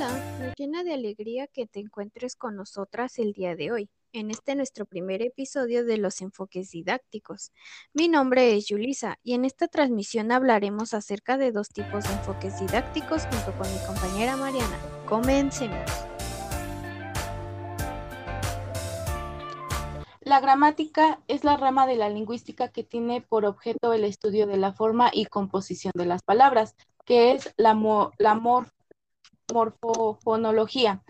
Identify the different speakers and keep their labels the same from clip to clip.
Speaker 1: Hola, me llena de alegría que te encuentres con nosotras el día de hoy, en este nuestro primer episodio de los enfoques didácticos. Mi nombre es Yulisa y en esta transmisión hablaremos acerca de dos tipos de enfoques didácticos junto con mi compañera Mariana. Comencemos.
Speaker 2: La gramática es la rama de la lingüística que tiene por objeto el estudio de la forma y composición de las palabras, que es la, la morfofonología,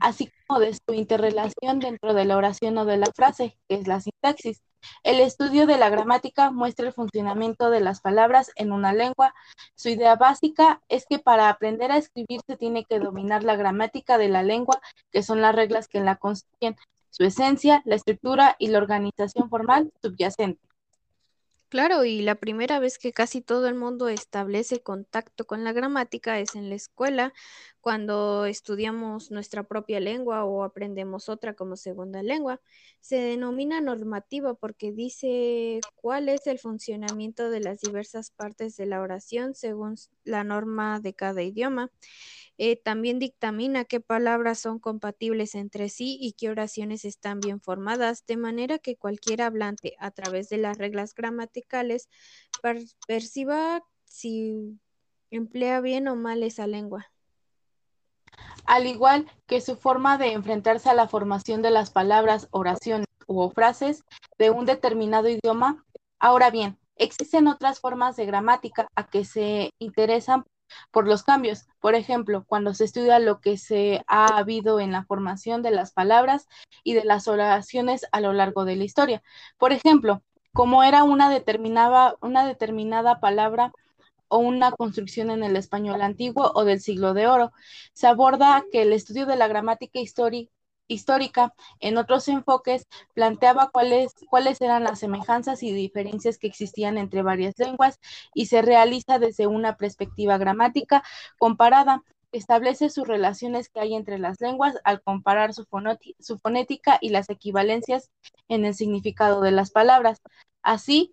Speaker 2: así como de su interrelación dentro de la oración o de la frase, que es la sintaxis. El estudio de la gramática muestra el funcionamiento de las palabras en una lengua. Su idea básica es que para aprender a escribir se tiene que dominar la gramática de la lengua, que son las reglas que la constituyen, su esencia, la estructura y la organización formal subyacente.
Speaker 1: Claro, y la primera vez que casi todo el mundo establece contacto con la gramática es en la escuela, cuando estudiamos nuestra propia lengua o aprendemos otra como segunda lengua. Se denomina normativa porque dice cuál es el funcionamiento de las diversas partes de la oración según la norma de cada idioma. Eh, también dictamina qué palabras son compatibles entre sí y qué oraciones están bien formadas, de manera que cualquier hablante, a través de las reglas gramaticales, perciba si emplea bien o mal esa lengua.
Speaker 2: Al igual que su forma de enfrentarse a la formación de las palabras, oraciones o frases de un determinado idioma. Ahora bien, existen otras formas de gramática a que se interesan por los cambios. Por ejemplo, cuando se estudia lo que se ha habido en la formación de las palabras y de las oraciones a lo largo de la historia. Por ejemplo, como era una determinada, una determinada palabra o una construcción en el español antiguo o del siglo de oro. Se aborda que el estudio de la gramática histórica en otros enfoques, planteaba cuáles, cuáles eran las semejanzas y diferencias que existían entre varias lenguas y se realiza desde una perspectiva gramática comparada. Establece sus relaciones que hay entre las lenguas al comparar su, su fonética y las equivalencias en el significado de las palabras. Así,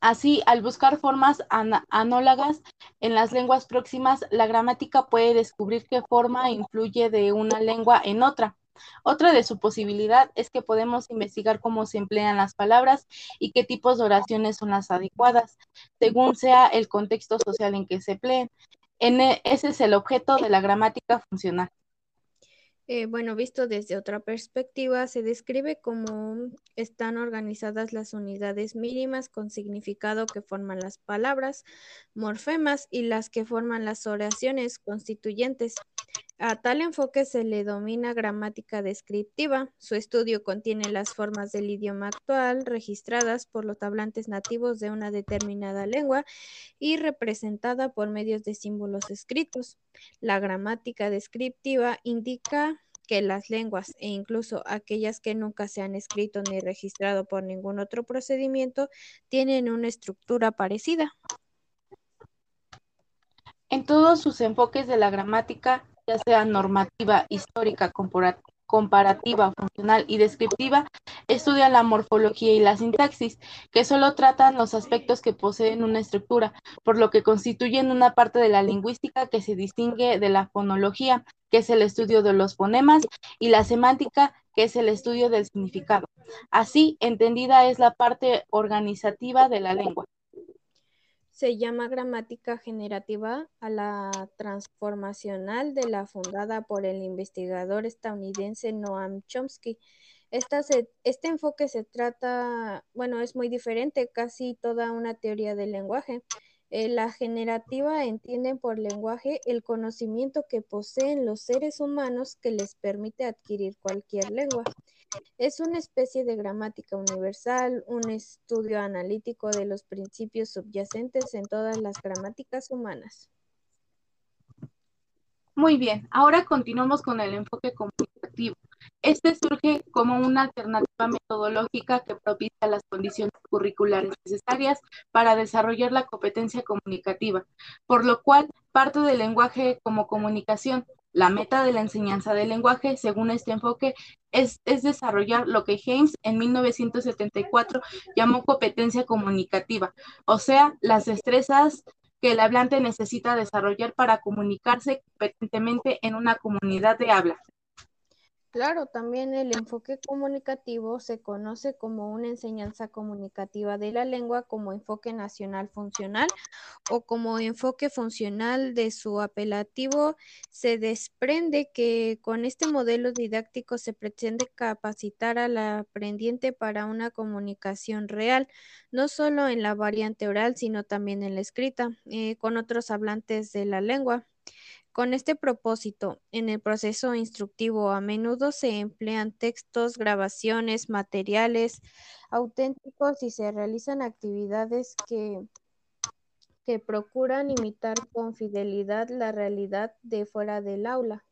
Speaker 2: Así, al buscar formas análogas en las lenguas próximas, la gramática puede descubrir qué forma influye de una lengua en otra. Otra de su posibilidad es que podemos investigar cómo se emplean las palabras y qué tipos de oraciones son las adecuadas, según sea el contexto social en que se empleen. E, ese es el objeto de la gramática funcional.
Speaker 1: Eh, bueno, visto desde otra perspectiva, se describe cómo están organizadas las unidades mínimas con significado que forman las palabras, morfemas y las que forman las oraciones constituyentes. A tal enfoque se le domina gramática descriptiva. Su estudio contiene las formas del idioma actual registradas por los hablantes nativos de una determinada lengua y representada por medios de símbolos escritos. La gramática descriptiva indica que las lenguas e incluso aquellas que nunca se han escrito ni registrado por ningún otro procedimiento tienen una estructura parecida.
Speaker 2: En todos sus enfoques de la gramática, ya sea normativa, histórica, comparativa, funcional y descriptiva, estudia la morfología y la sintaxis, que solo tratan los aspectos que poseen una estructura, por lo que constituyen una parte de la lingüística que se distingue de la fonología, que es el estudio de los fonemas, y la semántica, que es el estudio del significado. Así, entendida es la parte organizativa de la lengua.
Speaker 1: Se llama gramática generativa a la transformacional de la fundada por el investigador estadounidense Noam Chomsky. este enfoque se trata, bueno, es muy diferente, casi toda una teoría del lenguaje. Eh, la generativa entienden por lenguaje el conocimiento que poseen los seres humanos que les permite adquirir cualquier lengua. Es una especie de gramática universal, un estudio analítico de los principios subyacentes en todas las gramáticas humanas.
Speaker 2: Muy bien, ahora continuamos con el enfoque comunicativo. Este surge como una alternativa metodológica que propicia las condiciones curriculares necesarias para desarrollar la competencia comunicativa, por lo cual parte del lenguaje como comunicación la meta de la enseñanza del lenguaje, según este enfoque, es, desarrollar lo que James en 1974 llamó competencia comunicativa, o sea, las destrezas que el hablante necesita desarrollar para comunicarse competentemente en una comunidad de habla.
Speaker 1: Claro, también el enfoque comunicativo se conoce como una enseñanza comunicativa de la lengua como enfoque nacional funcional o como enfoque funcional de su apelativo. Se desprende que con este modelo didáctico se pretende capacitar al aprendiente para una comunicación real, no solo en la variante oral, sino también en la escrita, eh, con otros hablantes de la lengua. Con este propósito, en el proceso instructivo a menudo se emplean textos, grabaciones, materiales auténticos y se realizan actividades que, que procuran imitar con fidelidad la realidad de fuera del aula.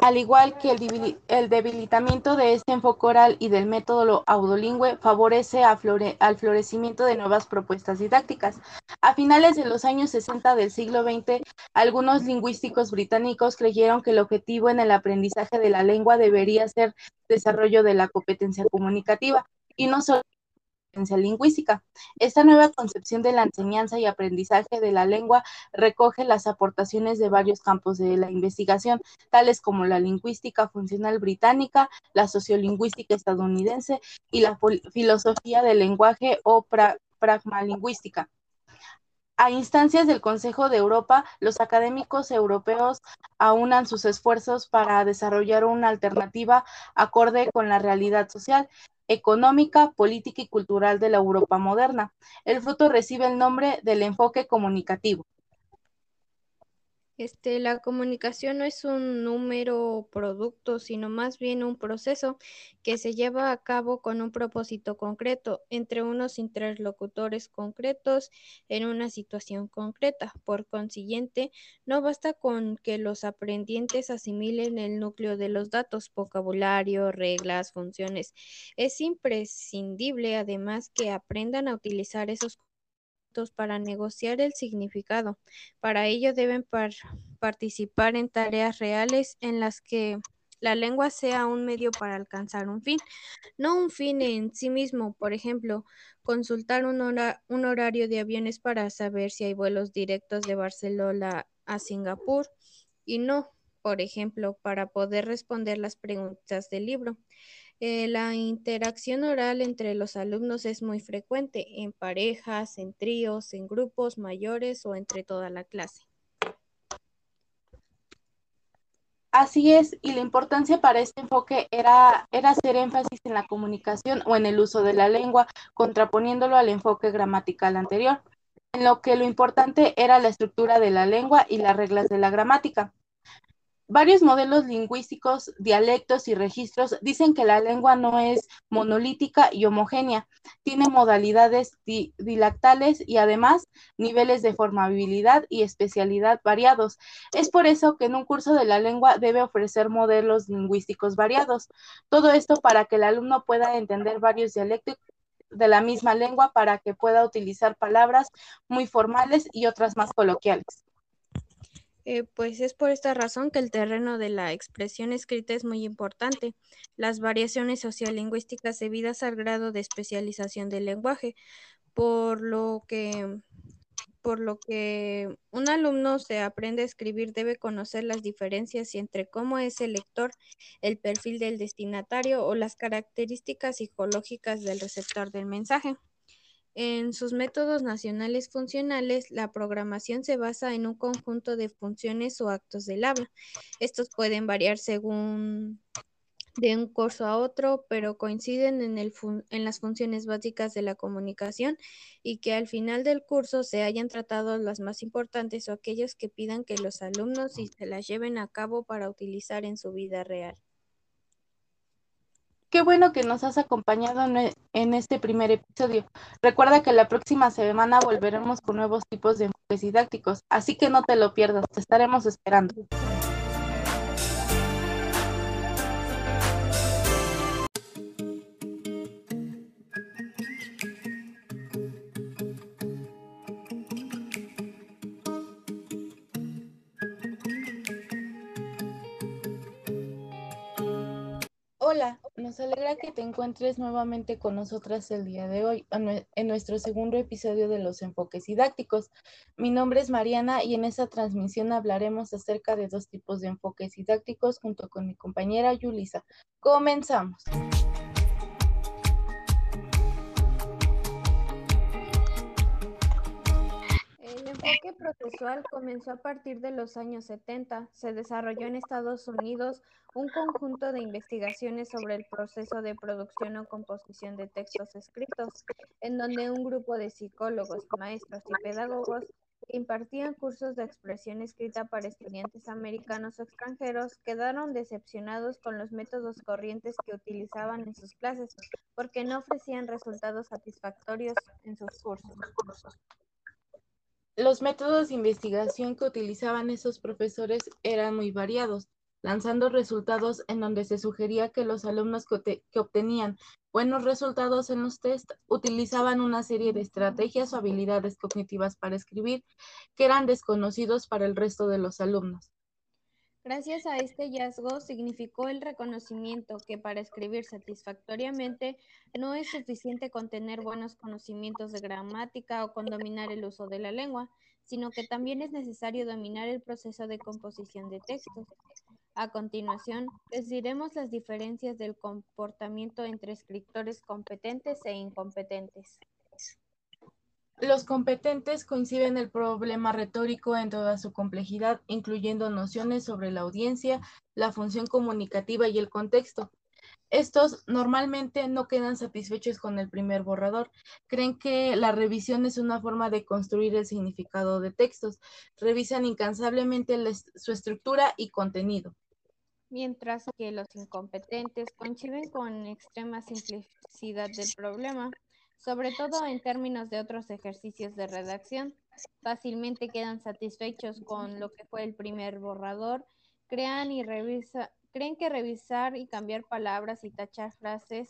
Speaker 2: Al igual que el, debilitamiento de este enfoque oral y del método audolingüe favorece al florecimiento de nuevas propuestas didácticas. A finales de los años 60 del siglo XX, algunos lingüísticos británicos creyeron que el objetivo en el aprendizaje de la lengua debería ser desarrollo de la competencia comunicativa y no solo lingüística. Esta nueva concepción de la enseñanza y aprendizaje de la lengua recoge las aportaciones de varios campos de la investigación, tales como la lingüística funcional británica, la sociolingüística estadounidense y la filosofía del lenguaje o pragmalingüística. A instancias del Consejo de Europa, los académicos europeos aunan sus esfuerzos para desarrollar una alternativa acorde con la realidad social económica, política y cultural de la Europa moderna. El fruto recibe el nombre del enfoque comunicativo.
Speaker 1: Este, la comunicación no es un número o producto, sino más bien un proceso que se lleva a cabo con un propósito concreto entre unos interlocutores concretos en una situación concreta. Por consiguiente, no basta con que los aprendientes asimilen el núcleo de los datos, vocabulario, reglas, funciones. Es imprescindible además que aprendan a utilizar esos para negociar el significado. Para ello deben participar en tareas reales en las que la lengua sea un medio para alcanzar un fin, no un fin en sí mismo. Por ejemplo, consultar un, horario de aviones para saber si hay vuelos directos de Barcelona a Singapur y no, por ejemplo, para poder responder las preguntas del libro. Eh, la interacción oral entre los alumnos es muy frecuente en parejas, en tríos, en grupos mayores o entre toda la clase.
Speaker 2: Así es, y la importancia para este enfoque era, era hacer énfasis en la comunicación o en el uso de la lengua, contraponiéndolo al enfoque gramatical anterior, en lo que lo importante era la estructura de la lengua y las reglas de la gramática. Varios modelos lingüísticos, dialectos y registros dicen que la lengua no es monolítica y homogénea, tiene modalidades dilactales y además niveles de formabilidad y especialidad variados. Es por eso que en un curso de la lengua debe ofrecer modelos lingüísticos variados. Todo esto para que el alumno pueda entender varios dialectos de la misma lengua para que pueda utilizar palabras muy formales y otras más coloquiales.
Speaker 1: Eh, pues es por esta razón que el terreno de la expresión escrita es muy importante. Las variaciones sociolingüísticas debidas al grado de especialización del lenguaje, por lo que por lo que un alumno se aprende a escribir debe conocer las diferencias entre cómo es el lector, el perfil del destinatario o las características psicológicas del receptor del mensaje. En sus métodos nacionales funcionales, la programación se basa en un conjunto de funciones o actos del habla. Estos pueden variar según de un curso a otro, pero coinciden en, el en las funciones básicas de la comunicación y que al final del curso se hayan tratado las más importantes o aquellas que pidan que los alumnos y se las lleven a cabo para utilizar en su vida real.
Speaker 2: Qué bueno que nos has acompañado en este primer episodio. Recuerda que la próxima semana volveremos con nuevos tipos de enfoques didácticos, así que no te lo pierdas, te estaremos esperando. Hola, nos alegra que te encuentres nuevamente con nosotras el día de hoy en nuestro segundo episodio de los enfoques didácticos. Mi nombre es Mariana y en esta transmisión hablaremos acerca de dos tipos de enfoques didácticos junto con mi compañera Yulisa. Comenzamos.
Speaker 1: Enfoque procesual comenzó a partir de los años 70. Se desarrolló en Estados Unidos un conjunto de investigaciones sobre el proceso de producción o composición de textos escritos, en donde un grupo de psicólogos, maestros y pedagogos impartían cursos de expresión escrita para estudiantes americanos o extranjeros quedaron decepcionados con los métodos corrientes que utilizaban en sus clases porque no ofrecían resultados satisfactorios en sus cursos.
Speaker 2: Los métodos de investigación que utilizaban esos profesores eran muy variados, lanzando resultados en donde se sugería que los alumnos que, obtenían buenos resultados en los test utilizaban una serie de estrategias o habilidades cognitivas para escribir que eran desconocidos para el resto de los alumnos.
Speaker 1: Gracias a este hallazgo significó el reconocimiento que para escribir satisfactoriamente no es suficiente con tener buenos conocimientos de gramática o con dominar el uso de la lengua, sino que también es necesario dominar el proceso de composición de textos. A continuación, les diremos las diferencias del comportamiento entre escritores competentes e incompetentes.
Speaker 2: Los competentes coinciden el problema retórico en toda su complejidad, incluyendo nociones sobre la audiencia, la función comunicativa y el contexto. Estos normalmente no quedan satisfechos con el primer borrador. Creen que la revisión es una forma de construir el significado de textos. Revisan incansablemente su estructura y contenido.
Speaker 1: Mientras que los incompetentes coinciden con extrema simplicidad del problema sobre todo en términos de otros ejercicios de redacción. Fácilmente quedan satisfechos con lo que fue el primer borrador, crean y revisa, creen que revisar y cambiar palabras y tachar frases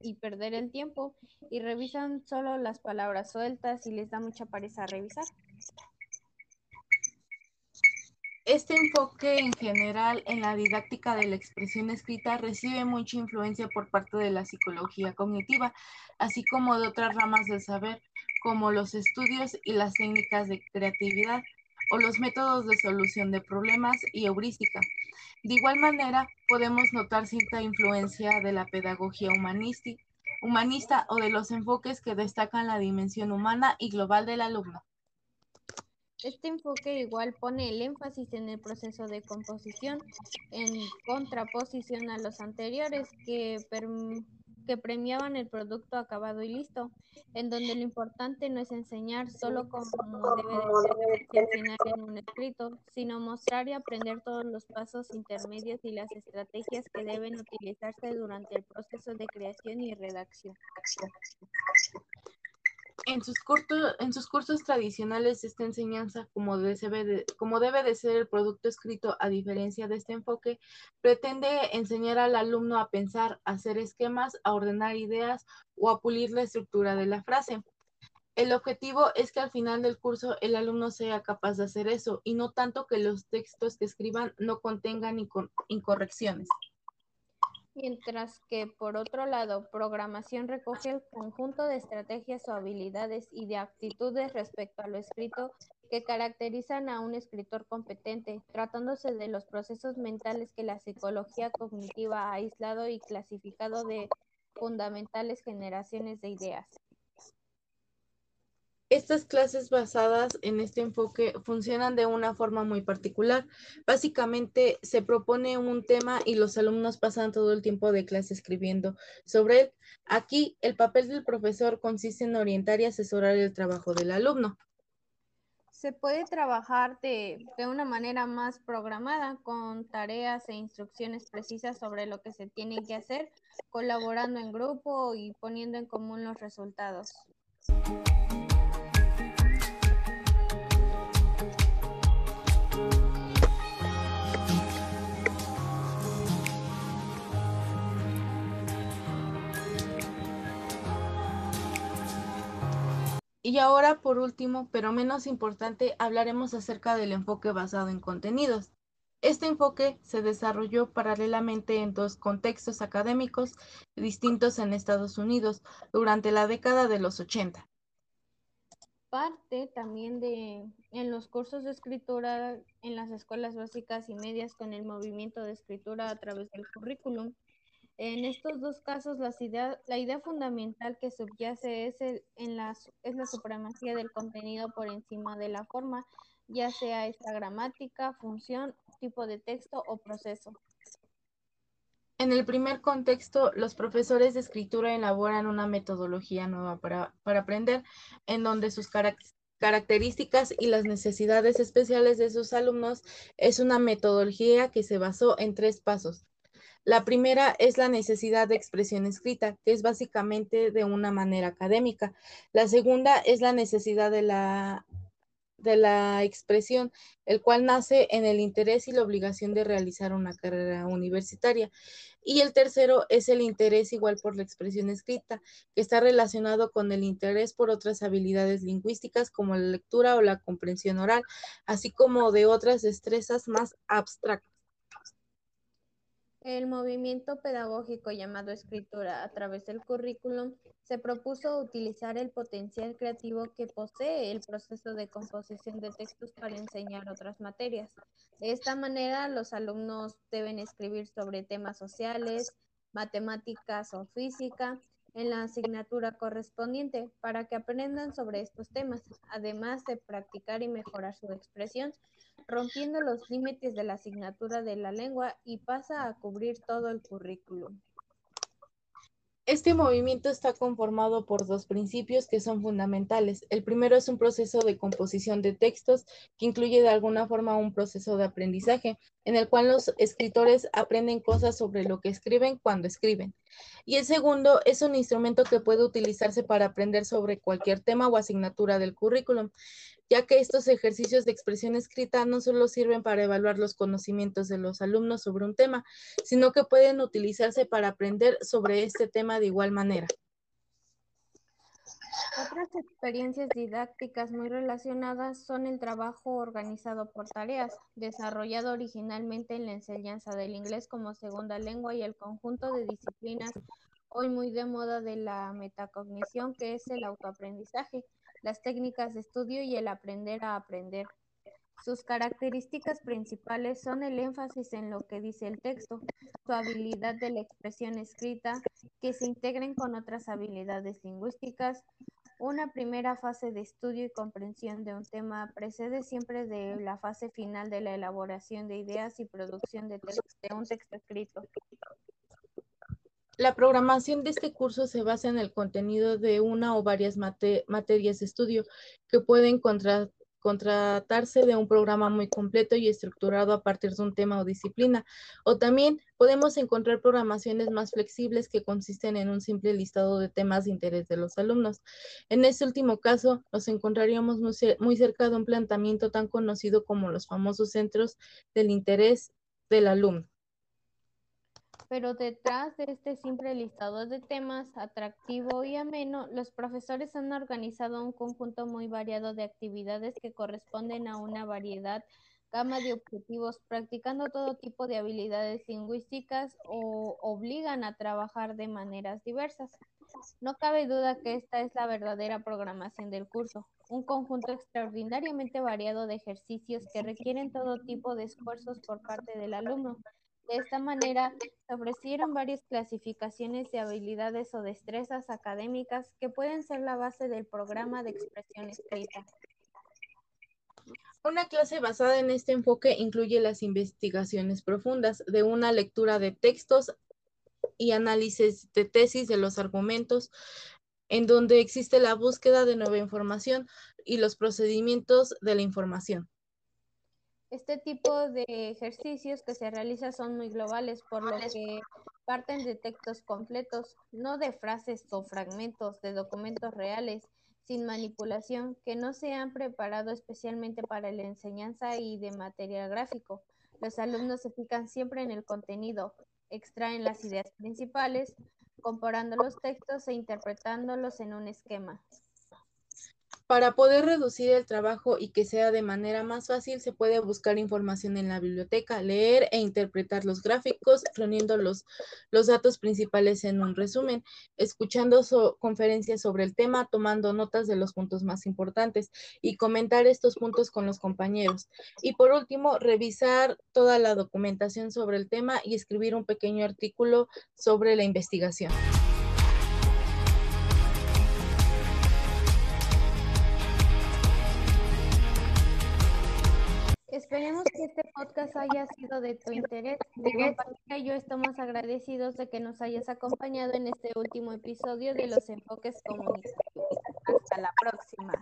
Speaker 1: y perder el tiempo y revisan solo las palabras sueltas y les da mucha pereza revisar.
Speaker 2: Este enfoque en general en la didáctica de la expresión escrita recibe mucha influencia por parte de la psicología cognitiva, así como de otras ramas del saber, como los estudios y las técnicas de creatividad o los métodos de solución de problemas y heurística. De igual manera, podemos notar cierta influencia de la pedagogía humanista o de los enfoques que destacan la dimensión humana y global del alumno.
Speaker 1: Este enfoque igual pone el énfasis en el proceso de composición, en contraposición a los anteriores que, que premiaban el producto acabado y listo, en donde lo importante no es enseñar solo cómo debe de ser al final en un escrito, sino mostrar y aprender todos los pasos intermedios y las estrategias que deben utilizarse durante el proceso de creación y redacción.
Speaker 2: En sus, cursos tradicionales, esta enseñanza, como, como debe de ser el producto escrito, a diferencia de este enfoque, pretende enseñar al alumno a pensar, a hacer esquemas, a ordenar ideas o a pulir la estructura de la frase. El objetivo es que al final del curso el alumno sea capaz de hacer eso y no tanto que los textos que escriban no contengan incorrecciones
Speaker 1: mientras que, por otro lado, programación recoge el conjunto de estrategias o habilidades y de actitudes respecto a lo escrito que caracterizan a un escritor competente, tratándose de los procesos mentales que la psicología cognitiva ha aislado y clasificado de fundamentales generaciones de ideas.
Speaker 2: Estas clases basadas en este enfoque funcionan de una forma muy particular. Básicamente se propone un tema y los alumnos pasan todo el tiempo de clase escribiendo sobre él. Aquí el papel del profesor consiste en orientar y asesorar el trabajo del alumno.
Speaker 1: Se puede trabajar de, de una manera más programada, con tareas e instrucciones precisas sobre lo que se tiene que hacer, colaborando en grupo y poniendo en común los resultados.
Speaker 2: Y ahora, por último, pero menos importante, hablaremos acerca del enfoque basado en contenidos. Este enfoque se desarrolló paralelamente en dos contextos académicos distintos en Estados Unidos durante la década de los 80.
Speaker 1: Parte también de en los cursos de escritura en las escuelas básicas y medias con el movimiento de escritura a través del currículum. En estos dos casos, la idea fundamental que subyace es, la supremacía del contenido por encima de la forma, ya sea esta gramática, función tipo de texto o proceso.
Speaker 2: En el primer contexto, los profesores de escritura elaboran una metodología nueva para, aprender, en donde sus características y las necesidades especiales de sus alumnos es una metodología que se basó en tres pasos. La primera es la necesidad de expresión escrita, que es básicamente de una manera académica. La segunda es la necesidad de la de la expresión, el cual nace en el interés y la obligación de realizar una carrera universitaria. Y el tercero es el interés igual por la expresión escrita, que está relacionado con el interés por otras habilidades lingüísticas como la lectura o la comprensión oral, así como de otras destrezas más abstractas.
Speaker 1: El movimiento pedagógico llamado escritura a través del currículum se propuso utilizar el potencial creativo que posee el proceso de composición de textos para enseñar otras materias. De esta manera, los alumnos deben escribir sobre temas sociales, matemáticas o física en la asignatura correspondiente para que aprendan sobre estos temas, además de practicar y mejorar su expresión rompiendo los límites de la asignatura de la lengua y pasa a cubrir todo el currículum.
Speaker 2: Este movimiento está conformado por dos principios que son fundamentales. El primero es un proceso de composición de textos que incluye de alguna forma un proceso de aprendizaje en el cual los escritores aprenden cosas sobre lo que escriben cuando escriben. Y el segundo es un instrumento que puede utilizarse para aprender sobre cualquier tema o asignatura del currículum ya que estos ejercicios de expresión escrita no solo sirven para evaluar los conocimientos de los alumnos sobre un tema, sino que pueden utilizarse para aprender sobre este tema de igual manera.
Speaker 1: Otras experiencias didácticas muy relacionadas son el trabajo organizado por tareas, desarrollado originalmente en la enseñanza del inglés como segunda lengua y el conjunto de disciplinas hoy muy de moda de la metacognición, que es el autoaprendizaje, las técnicas de estudio y el aprender a aprender. Sus características principales son el énfasis en lo que dice el texto, su habilidad de la expresión escrita, que se integren con otras habilidades lingüísticas. Una primera fase de estudio y comprensión de un tema precede siempre de la fase final de la elaboración de ideas y producción de, de un texto escrito.
Speaker 2: La programación de este curso se basa en el contenido de una o varias materias de estudio que pueden contratarse de un programa muy completo y estructurado a partir de un tema o disciplina. O también podemos encontrar programaciones más flexibles que consisten en un simple listado de temas de interés de los alumnos. En este último caso, nos encontraríamos muy cerca de un planteamiento tan conocido como los famosos centros del interés del alumno
Speaker 1: pero detrás de este simple listado de temas atractivo y ameno, los profesores han organizado un conjunto muy variado de actividades que corresponden a una variedad gama de objetivos, practicando todo tipo de habilidades lingüísticas o obligan a trabajar de maneras diversas. No cabe duda que esta es la verdadera programación del curso, un conjunto extraordinariamente variado de ejercicios que requieren todo tipo de esfuerzos por parte del alumno, de esta manera, se ofrecieron varias clasificaciones de habilidades o destrezas académicas que pueden ser la base del programa de expresión escrita.
Speaker 2: Una clase basada en este enfoque incluye las investigaciones profundas de una lectura de textos y análisis de tesis de los argumentos, en donde existe la búsqueda de nueva información y los procedimientos de la información.
Speaker 1: Este tipo de ejercicios que se realizan son muy globales, por lo que parten de textos completos, no de frases o fragmentos de documentos reales, sin manipulación, que no se han preparado especialmente para la enseñanza y de material gráfico. Los alumnos se fijan siempre en el contenido, extraen las ideas principales, comparando los textos e interpretándolos en un esquema.
Speaker 2: Para poder reducir el trabajo y que sea de manera más fácil, se puede buscar información en la biblioteca, leer e interpretar los gráficos, reuniendo los, datos principales en un resumen, escuchando conferencias sobre el tema, tomando notas de los puntos más importantes y comentar estos puntos con los compañeros. Y por último, revisar toda la documentación sobre el tema y escribir un pequeño artículo sobre la investigación.
Speaker 1: Esperemos que este podcast haya sido de tu interés. Mi compañera y yo estamos agradecidos de que nos hayas acompañado en este último episodio de los enfoques comunicativos. Hasta la próxima.